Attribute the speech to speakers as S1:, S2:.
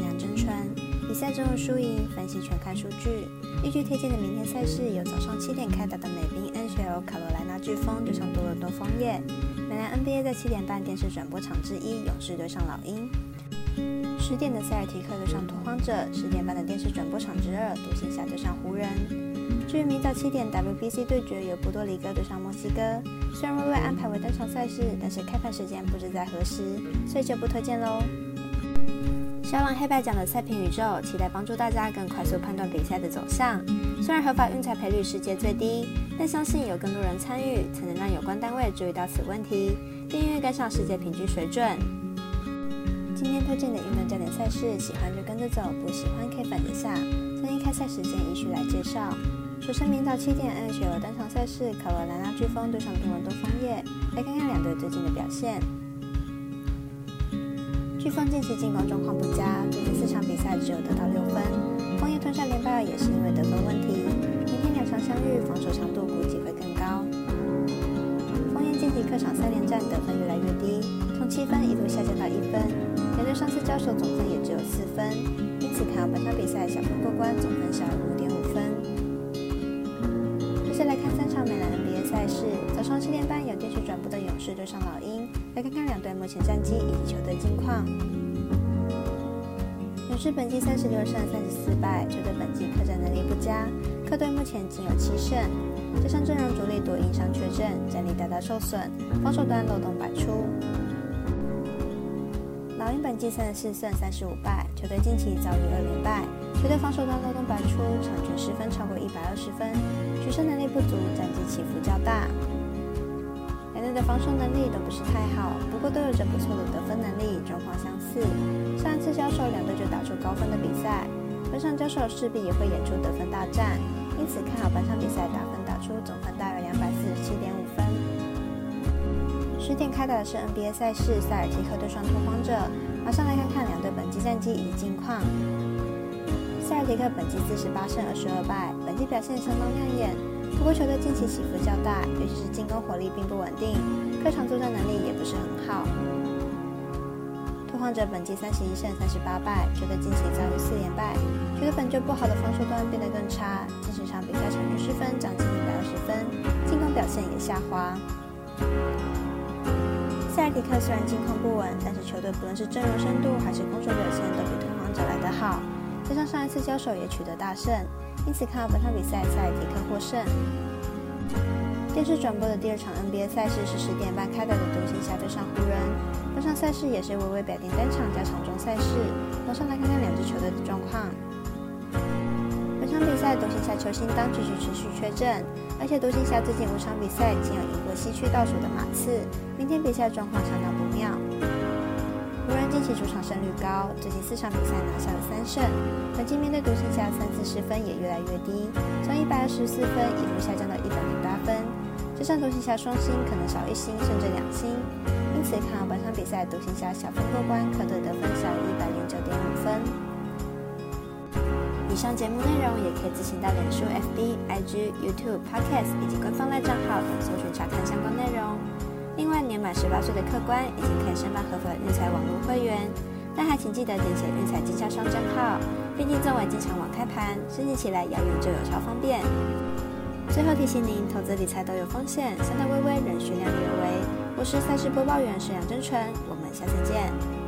S1: 是杨真纯。比赛中的输赢分析全看数据。依据推荐的明天赛事有早上七点开打的美兵 NHL 卡罗莱纳飓风对上多伦多枫叶，美兰 NBA 在七点半电视转播场之一勇士对上老鹰，十点的塞尔提克对上拓荒者，十点半的电视转播场之二独行侠对上湖人。至于明早七点 WBC 对决有波多黎各对上墨西哥，虽然微微安排为单场赛事，但是开盘时间不知在何时，所以就不推荐喽。小狼黑白奖的赛评宇宙，期待帮助大家更快速判断比赛的走向。虽然合法运彩赔率世界最低，但相信有更多人参与，才能让有关单位注意到此问题，并愿意跟上世界平均水准。今天推荐的运动焦点赛事，喜欢就跟着走，不喜欢可以等一下。将一开赛时间依序来介绍。首先，明早七点，NHL 单场赛事，卡罗莱纳飓风对上多伦多枫叶，来看看两队最近的表现。飓风近期进攻状况不佳，最近四场比赛只有得到六分。枫叶吞下连败也是因为得分问题。明天两场相遇，防守强度估计会更高。枫叶近期客场三连战得分越来越低，从七分一路下降到一分，连队上次交手总分也只有四分，因此看好本场比赛小分过关，总分小于五点五分。接下来看三场美兰 NBA 赛事，早上七点半有电视转播的士对上老鹰，来看看两队目前战绩以及球队近况。勇士本季三十六胜三十四败，球队本季客战能力不佳，客队目前仅有七胜，加上阵容主力多因伤缺阵，战力大大受损，防守端漏洞百出。老鹰本季三十四胜三十五败，球队近期遭遇二连败，球队防守端漏洞百出，场均失分超过一百二十分，取胜能力不足，战绩起伏较大。的防守能力都不是太好，不过都有着不错的得分能力，状况相似。上一次交手两队就打出高分的比赛，本场交手势必也会演出得分大战，因此看好本场比赛打分打出总分大约两百四十七点五分。十点开打的是 NBA 赛事，塞尔提克对上拓荒者。马上来看看两队本季战绩以及近况。塞尔提克本季四十八胜二十二败，本季表现相当亮眼。不过球队近期起伏较大，尤其是进攻火力并不稳定，客场作战能力也不是很好。拓荒者本季三十一胜三十八败，球队近期遭遇四连败，球队本就不好的防守端变得更差，近十场比赛场均失分涨近一百二十分，进攻表现也下滑。塞尔迪克虽然进攻不稳，但是球队不论是阵容深度还是攻守表现都比拓荒者来得好，加上上一次交手也取得大胜，因此看好本场比赛塞尔迪克获胜。电视转播的第二场 NBA 赛事是十点半开打的独行侠对上湖人，本场赛事也是微微表定单场加场中赛事，马上来看看两支球队的状况。本场比赛，独行侠球星当继续持续缺阵，而且独行侠最近五场比赛仅有赢过西区倒数的马刺，明天比赛状况相当不妙。湖人近期主场胜率高，最近四场比赛拿下了三胜，本季面对独行侠三次失分也越来越低，从一百二十四分一路下降到一百零八分，这上独行侠双星可能少一星甚至两星，因此看好本场比赛独行侠小分过关，客队得分小于一百零九点五分。以上节目内容也可以自行到脸书、FB、IG、YouTube、Podcast 以及官方赖账另外，年满十八岁的客官已经可以申办合法运彩网络会员，但还请记得填写运彩经销商账号。毕竟作为经常网开盘，申请起来要用就有超方便。最后提醒您，投资理财都有风险，三大微微仍需量力而为。我是赛事播报员沈阳真纯，我们下次见。